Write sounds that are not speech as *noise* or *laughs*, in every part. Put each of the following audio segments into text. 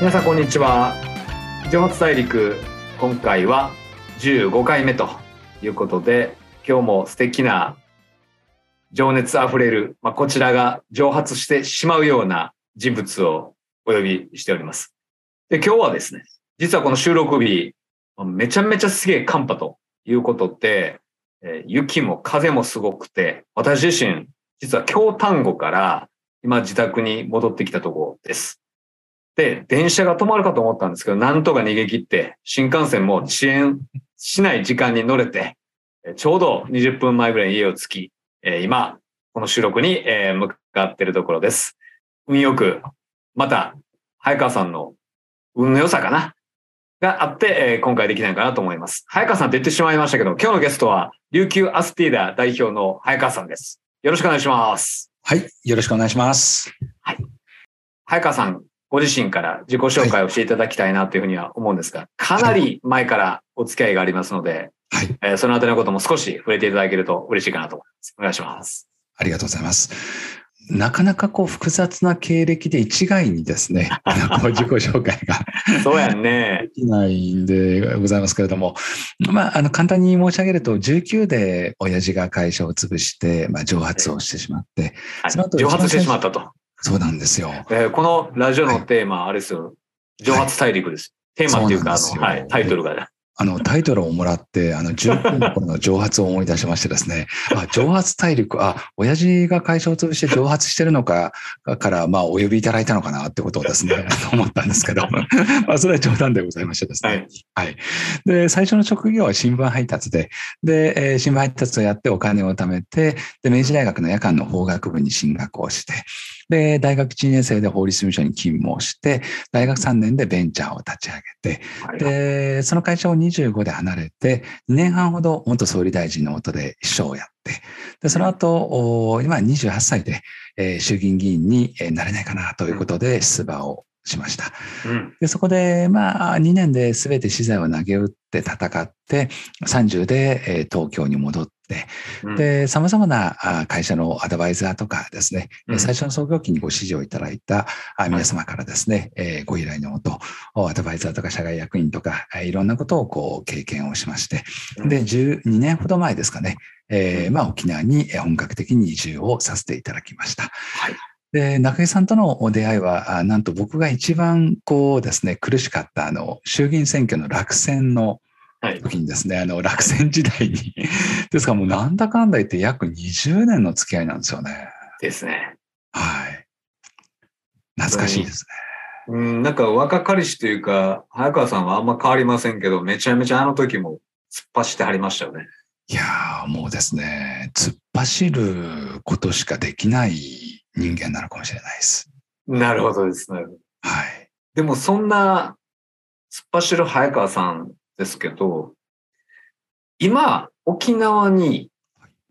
皆さんこんにちは上発大陸今回は15回目ということで今日も素敵な情熱あふれる、まあ、こちらが蒸発してしまうような人物をお呼びしておりますで今日はですね実はこの収録日めちゃめちゃすげえ寒波ということで、え雪も風もすごくて私自身実は京丹後から今自宅に戻ってきたところです。で、電車が止まるかと思ったんですけど、なんとか逃げ切って、新幹線も遅延しない時間に乗れて、えちょうど20分前ぐらいに家を着き、えー今、この収録に、えー向かっているところです。運よく、また、早川さんの運の良さかな？があって、えー今回できないかなと思います。早川さんって言ってしまいましたけど、今日のゲストは、琉球アスティーダ代表の早川さんです。よろしくお願いします。はい。よろしくお願いします。早川さん、ご自身から自己紹介をしていただきたいなというふうには思うんですが、かなり前からお付き合いがありますので、はい。えーそのあたりのことも少し触れていただけると嬉しいかなと思います。お願いします。ありがとうございます。なかなかこう複雑な経歴で一概にですね、*laughs* こう自己紹介が *laughs* そうやんねで。きないんでございますけれども、まあ、あの、簡単に申し上げると、19で親父が会社を潰して、まあ、蒸発をしてしまって、はいその後蒸発してしまったと。そうなんですよ。えーこのラジオのテーマ、あれですよ。蒸発大陸です。テーマっていうか、あの、そうはい、タイトルが。あの、タイトルをもらって、あの、19の頃 *laughs* の蒸発を思い出しましてですね、あ、蒸発大陸、あ、親父が会社を潰して蒸発してるのか、から、まあ、お呼びいただいたのかなってことをですね、*laughs* 思ったんですけど、*laughs* まあ、それは冗談でございましてですね。はい。はい。で、最初の職業は新聞配達で、で、えー新聞配達をやってお金を貯めて、で、明治大学の夜間の法学部に進学をして、で、大学1年生で法律事務所に勤務をして、大学3年でベンチャーを立ち上げて、はいで、その会社を25で離れて、2年半ほど元総理大臣の下で秘書をやって、で、その後、お今28歳で、えー衆議院議員にえーなれないかなということで出馬をしました。うん。で、そこで、まあ、2年で全て資材を投げ打って戦って、30でえー東京に戻って、うん、で、様々なあ会社のアドバイザーとかですね、うん最初の創業期にご指示をいただいたあ皆様からですね、えーご依頼のもと、おアドバイザーとか社外役員とか、えーいろんなことをこう経験をしまして、うんで、12年ほど前ですかね、えーまあ沖縄にえー本格的に移住をさせていただきました。はい。で、中井さんとのお出会いは、あなんと僕が一番こうですね、苦しかったあの、衆議院選挙の落選のはい。時にですね、あの、落選時代に、*laughs* ですからもうなんだかんだ言って約20年の付き合いなんですよね。ですね。はい。懐かしいですね。うん、なんか若かりしというか、早川さんはあんま変わりませんけど、めちゃめちゃあの時も突っ走ってはりましたよね。いやー、もうですね、突っ走ることしかできない人間なのかもしれないです。なるほどですね。はい。でもそんな突っ走る早川さんですけど、今、沖縄に、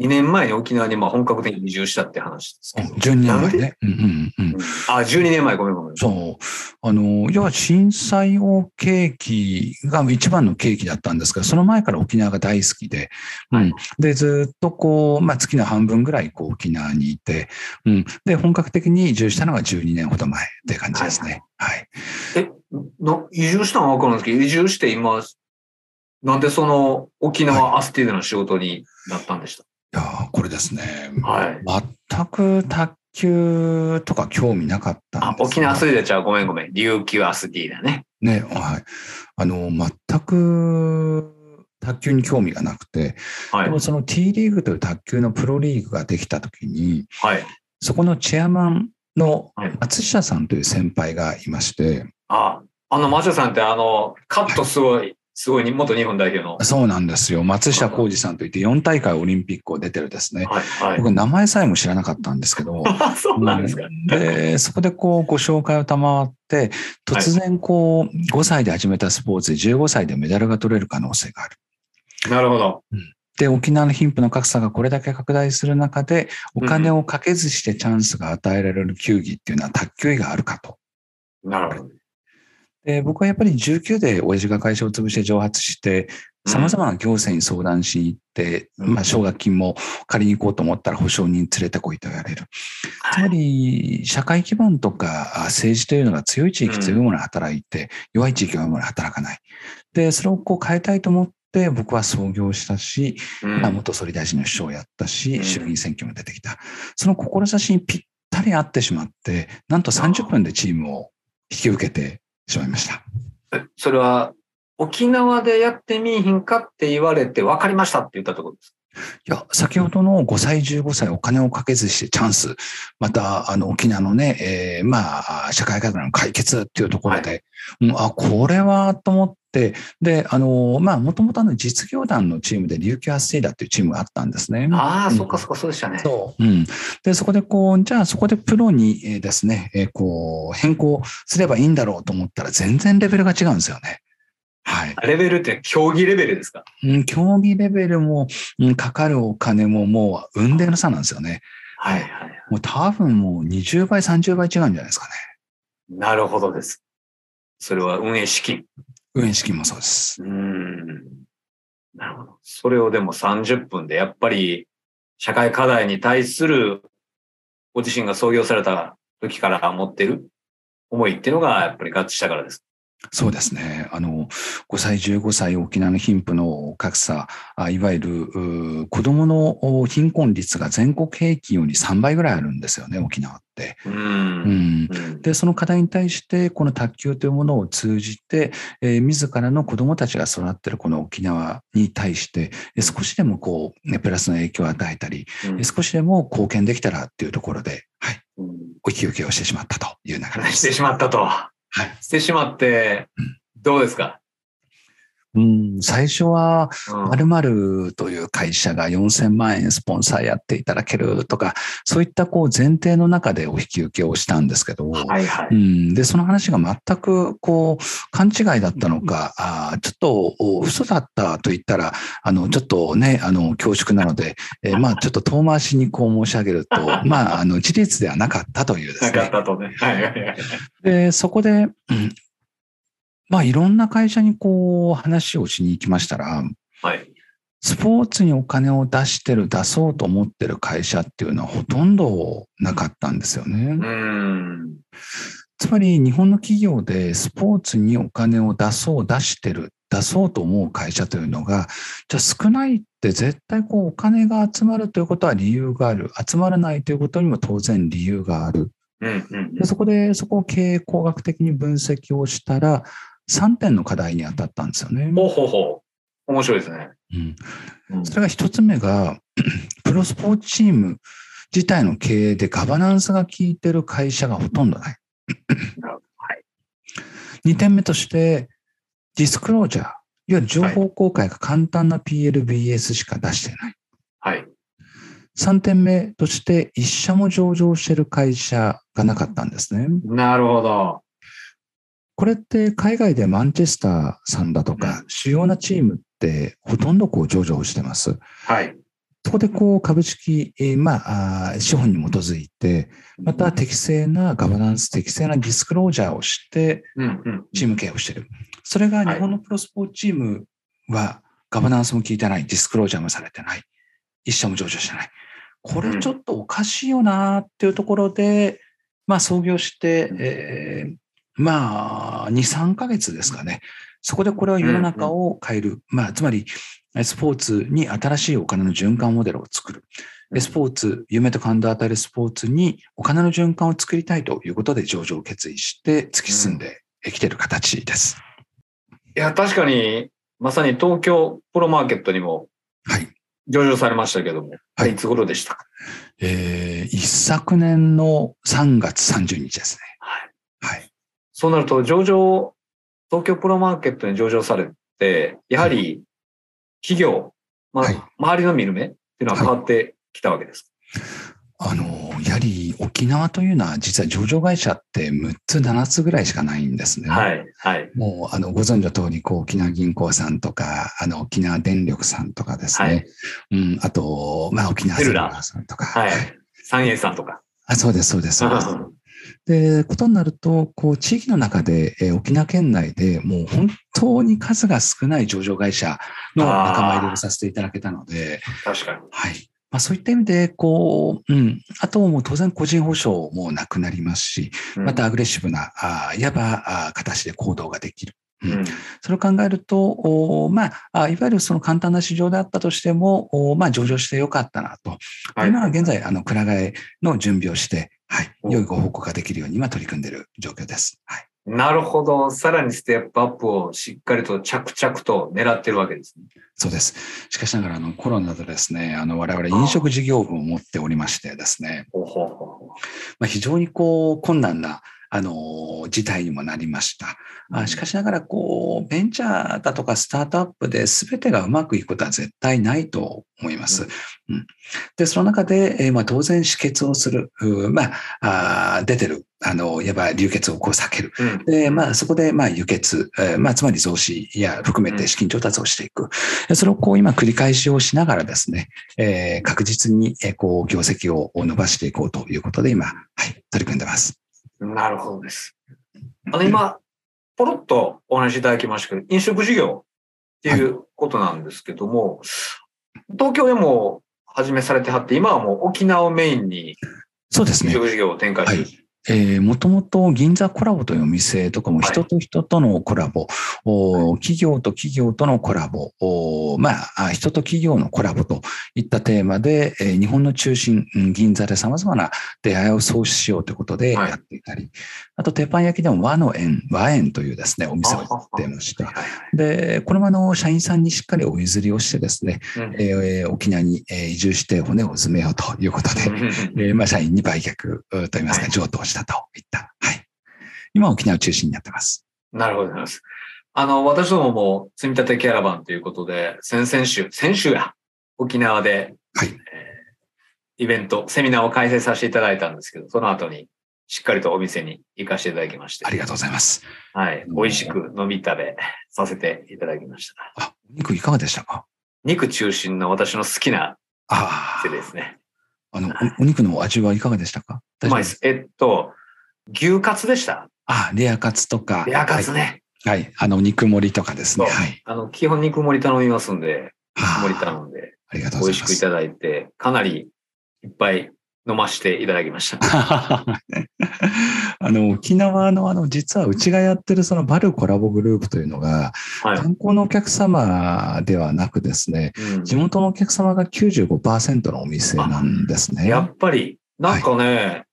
2年前に沖縄にまあ本格的に移住したって話ですけど。12年前ね。うんうんうん。あ、12年前、ごめんごめん。そう。あの、要は震災を契機が一番の契機だったんですが、その前から沖縄が大好きで、うん。で、ずっとこう、まあ月の半分ぐらいこう沖縄にいて、うん。で、本格的に移住したのが12年ほど前って感じですね。はい。え、な移住したのはわかるんですけど、移住して今、なんでその沖縄アスティーダの仕事になったんでしいやーこれですね。たはい。全く卓球とか興味なかったんですあ、沖縄アスティーダちゃうごめんごめん。琉球アスティーダね。ね、はい。あの、全く卓球に興味がなくて、はいでも。その T リーグという卓球のプロリーグができたときに、はい。そこのチェアマンのはい松下さんという先輩がいまして、あ、あの、マシャさんってあの、カットすごい、すごいに元日本代表の。そうなんですよ。松下幸二さんといって4大会オリンピックを出てるですね。はい。はい。僕名前さえも知らなかったんですけど、*laughs* あそうなんですか。うんで、そこでこうご紹介を賜って、突然こう5歳で始めたスポーツで15歳でメダルが取れる可能性がある。なるほど。で、沖縄の貧富の格差がこれだけ拡大する中で、お金をかけずしてチャンスが与えられる球技っていうのは卓球以があるかと。なるほど。で僕はやっぱり19で親父が会社を潰して蒸発して、様々な行政に相談しに行って、うんまあ、奨学金も借りに行こうと思ったら保証人連れてこいと言われる。つまり、社会基盤とかあ政治というのが強い地域、うん強いものが働いて、弱い地域は弱いものが働かない。で、それをこう変えたいと思って、僕は創業したし、うんまあ、元総理大臣の首相をやったうし、ん衆議院選挙も出てきた。その志にぴったり合ってしまって、なんと30分でチームを引き受けてしまいました。それは、沖縄でやってみいひんかって言われて分かりましたって言ったところです。いや、先ほどの5歳、15歳お金をかけずしてチャンス、また、あの、沖縄のね、えーまあ、社会課題の解決っていうところで、うんあ、これは、と思って、で、あの、まあ、もともとあの実業団のチームで琉球アステイダっていうチームがあったんですね。ああ、うんそっかそっか、そうでしたね。そう。うん。で、そこでこう、じゃあそこでプロにえーですね、えーこう、変更すればいいんだろうと思ったら全然レベルが違うんですよね。はい。レベルって競技レベルですか？うん、競技レベルも、うん、かかるお金ももう、運命の差なんですよね。はいはい。もう多分もう20倍、30倍違うんじゃないですかね。なるほどです。それは運営資金。運営資金もそうです。うーん。なるほど。それをでも30分で、やっぱり社会課題に対するご自身が創業された時から持ってる思いっていうのがやっぱり合致したからです。そうですね。あの、5歳、15歳、沖縄の貧富の格差、あいわゆる子供のお貧困率が全国平均より3倍ぐらいあるんですよね、沖縄って。う。うんん。うんで、その課題に対して、この卓球というものを通じて、えー自らの子供たちが育っているこの沖縄に対して、えー少しでもこう、ね、プラスの影響を与えたり、うんえー少しでも貢献できたらっていうところで、はい、うんお引き受けをしてしまったという流れです。してしまったと。はい。してしまってうん、どうですか、うん、最初は、うん〇〇という会社が4000万円スポンサーやっていただけるとか、そういったこう前提の中でお引き受けをしたんですけど、はいはい。うん、で、その話が全くこう勘違いだったのか、あーちょっとお嘘だったと言ったら、あの、ちょっとね、あの、恐縮なので、*laughs* えーまあ、ちょっと遠回しにこう申し上げると、*laughs* まあ、あの、事実ではなかったというですなかっね。たとね。はいはいはい。で、そこで、うんまあ、いろんな会社にこう話をしに行きましたら、はい。スポーツにお金を出してる、出そうと思ってる会社っていうのはほとんどなかったんですよね。うん。つまり日本の企業でスポーツにお金を出そう、出してる、出そうと思う会社というのが、じゃあ少ないって絶対こうお金が集まるということは理由がある。集まらないということにも当然理由がある。うんうんでそこでそこを経営工学的に分析をしたら、3点の課題に当たったんですよね。ほうほうほう。面白いですね。うんうんそれが一つ目が、*clears throat* プロスポーツチーム自体の経営でガバナンスが効いてる会社がほとんどない。なるほどはい。二点目として、ディスクロージャー、いわゆる情報公開が簡単な PLBS しか出していない。はい。三点目として、一社も上場している会社がなかったんですね。なるほど。これって海外でマンチェスターさんだとか、主要なチームってほとんどこう上場してます。はい。そこでこう株式、えーまあ、資本に基づいて、また適正なガバナンス、適正なディスクロージャーをして。チーム経営をしている。それが日本のプロスポーツチームはガバナンスも効いてない、ディスクロージャーもされてない、一社も上場してない。これちょっとおかしいよなっていうところで、まあ創業して、えーまあ2、3ヶ月ですかね。そこでこれは世の中を変える。まあつまり、スポーツに新しいお金の循環モデルを作る。でスポーツ、夢と感動を与えるスポーツにお金の循環を作りたいということで上場を決意して突き進んできている形です。いや、確かに、まさに東京プロマーケットにもはい。上場されましたけども、はいいつ頃でしたか？えー一昨年の3月30日ですね。はい。はい。そうなると、上場、東京プロマーケットに上場されて、やはり企業、まあ、はい周りの見る目っていうのは変わってきたわけです。あの、やはり沖縄というのは実は上場会社って6つ、7つぐらいしかないんですね。はい。はい。もう、あの、ご存知の通り、こう、沖縄銀行さんとか、あの、沖縄電力さんとかですね。はいうん、あと、まあ、沖縄セルラーさんとか。はい。三栄さんとか。あそうです、そうです、そうです。で、ことになると、こう、地域の中で、えー沖縄県内でもう本当に数が少ない上場会社の仲間入りをさせていただけたので、確かに。はい。まあ、そういった意味で、こう、うん。あと、もう当然個人保証もなくなりますし、またアグレッシブな、あいわばあ形で行動ができる。うん、それを考えると、まあ、いわゆるその簡単な市場であったとしても、まあ、上場してよかったなと。はい、今は現在、あの、くら替えの準備をして、はい、良いご報告ができるように今取り組んでいる状況です。はい。なるほど。さらにステップアップをしっかりと着々と狙ってるわけですね。そうです。しかしながら、あの、コロナでですね、あの、我々飲食事業部を持っておりましてですね、まあ、非常にこう、困難な、あの、事態にもなりました。あしかしながら、こう、ベンチャーだとかスタートアップで全てがうまくいくことは絶対ないと思います。うん、で、その中で、えー、まあ、当然止血をする、まあ、あ出てる、あの、いわば流血をこう避ける。うん、で、まあ、そこで、まあ、輸血、えー、まあ、つまり増資や含めて資金調達をしていく。うん、それをこう、今繰り返しをしながらですね、えー、確実に、えー、こう、業績を伸ばしていこうということで、今、はい、取り組んでます。なるほどです。あの、今、ポロッとお話しいただきましたけど、飲食事業っていうことなんですけども、はい、東京でも始めされてはって、今はもう沖縄をメインに、そうですね。飲食事業を展開してる。はいえー、もともと銀座コラボというお店とかも人と人とのコラボ、はい、企業と企業とのコラボ、まあ、人と企業のコラボといったテーマで、えー、日本の中心、銀座で様々な出会いを創出しようということでやっていたり、はい、あと、鉄板焼きでも和の園、和園というですね、お店をやってまして、で、これもあの、社員さんにしっかりお譲りをしてですね、うん、えー、沖縄に移住して骨を詰めようということで、えー、まあ、社員に売却といいますか、譲渡したといった、はい。今、沖縄を中心にやってます。なるほどす。あの、私どもも積み立てキャラバンということで、先々週、先週や、沖縄で、はい、えー、イベント、セミナーを開催させていただいたんですけど、その後に、しっかりとお店に行かせていただきまして。ありがとうございます。はい。美味しく飲み食べさせていただきました。あ、肉いかがでしたか？肉中心の私の好きな店ですね。あの、お肉の味はいかがでしたか？うまいです。えっと、牛カツでした。あ、レアカツとか。レアカツね。はい。はい、あの、肉盛りとかですね。はい。あの、基本肉盛り頼みますんで、肉盛り頼んで、ありがとうございます。美味しくいただいて、かなりいっぱい飲ましていただきました。*laughs* あの、沖縄のあの、実はうちがやってるそのバルコラボグループというのが、はい、観光のお客様ではなくですね、うん、地元のお客様が95%のお店なんですね。やっぱり、なんかね、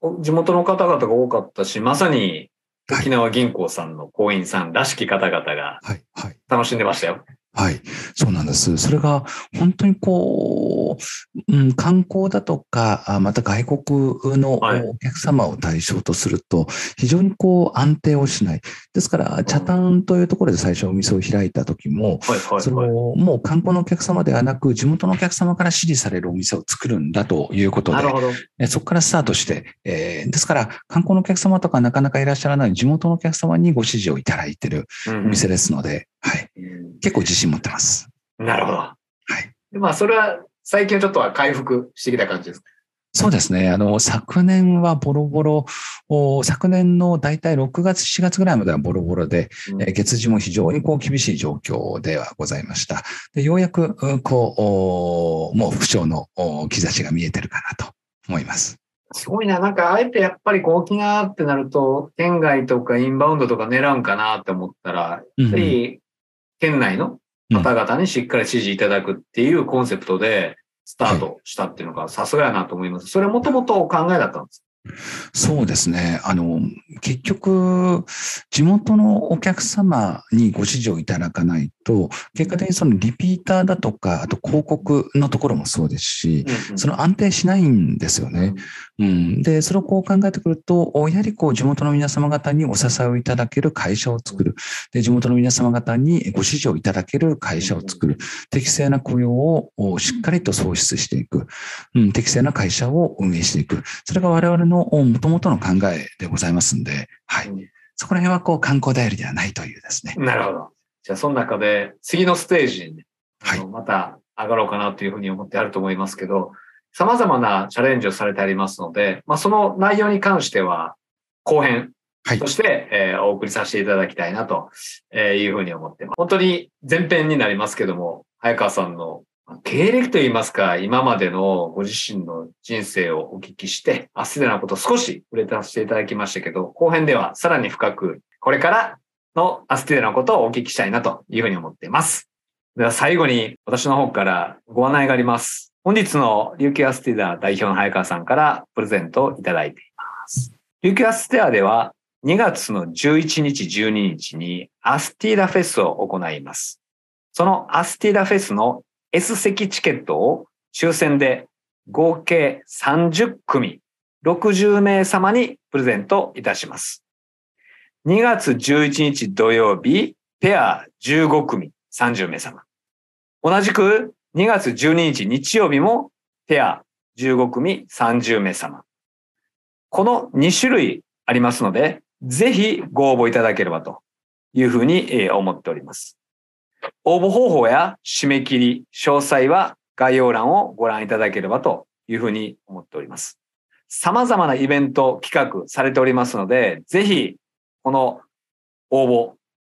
はい、地元の方々が多かったし、まさに沖縄銀行さんの行員さんらしき方々が楽しんでましたよ。はい、そうなんです。それが本当にこう、うん、観光だとか、また外国のお客様を対象とすると、非常にこう安定をしない。ですから、茶炭というところで最初お店を開いた時も、そのもう観光のお客様ではなく、地元のお客様から支持されるお店を作るんだということで、そこからスタートして、えー、ですから、観光のお客様とかなかなかいらっしゃらない地元のお客様にご支持をいただいているお店ですので、はい。結構自信持ってます。なるほど。はい。でまあ、それは最近ちょっとは回復してきた感じですか？そうですね。あの、昨年はボロボロ、昨年の大体6月、7月ぐらいまではボロボロで、うん、月次も非常にこう厳しい状況ではございました。でようやく、こう、もう不調の兆しが見えてるかなと思います。すごいな。なんか、あえてやっぱり沖縄ってなると、県外とかインバウンドとか狙うんかなって思ったら、やっぱり県内の方々にしっかり支持いただくっていうコンセプトでスタートしたっていうのがさすがやなと思います。それもともとお考えだったんですそうですね。あの、結局、地元のお客様にご支持をいただかないと、結果的にそのリピーターだとか、あと広告のところもそうですし、その安定しないんですよね。うん、で、それをこう考えてくると、やはりこう地元の皆様方にお支えをいただける会社を作る。で、地元の皆様方にご支持をいただける会社を作る。適正な雇用をしっかりと創出していく。うん、適正な会社を運営していく。それが我々の元々の考えでございますんで、はい。そこら辺はこう観光代理ではないというですね。なるほど。じゃあ、その中で次のステージに、はい、また上がろうかなというふうに思ってあると思いますけど、様々なチャレンジをされてありますので、まあ、その内容に関しては、後編として、はい、えー、お送りさせていただきたいなというふうに思ってます。本当に前編になりますけども、早川さんの経歴といいますか、今までのご自身の人生をお聞きして、アスティダのこと少し触れさせていただきましたけど、後編ではさらに深く、これからのアスティダのことをお聞きしたいなというふうに思っています。では最後に私の方からご案内があります。本日の琉球アスティダ代表の早川さんからプレゼントをいただいています。琉球アスティダでは2月の11日12日にアスティダフェスを行います。そのアスティダフェスの S 席チケットを抽選で合計30組60名様にプレゼントいたします。2月11日土曜日、ペア15組30名様。同じく2月12日日曜日もペア15組30名様。この2種類ありますので、ぜひご応募いただければというふうに思っております。応募方法や締め切り、詳細は概要欄をご覧いただければというふうに思っております。様々なイベント企画されておりますので、ぜひこの応募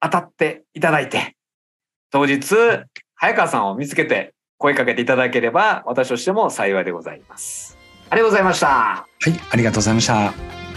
当たっていただいて、当日、早川さんを見つけて声かけていただければ私としても幸いでございます。ありがとうございました。はい、ありがとうございました。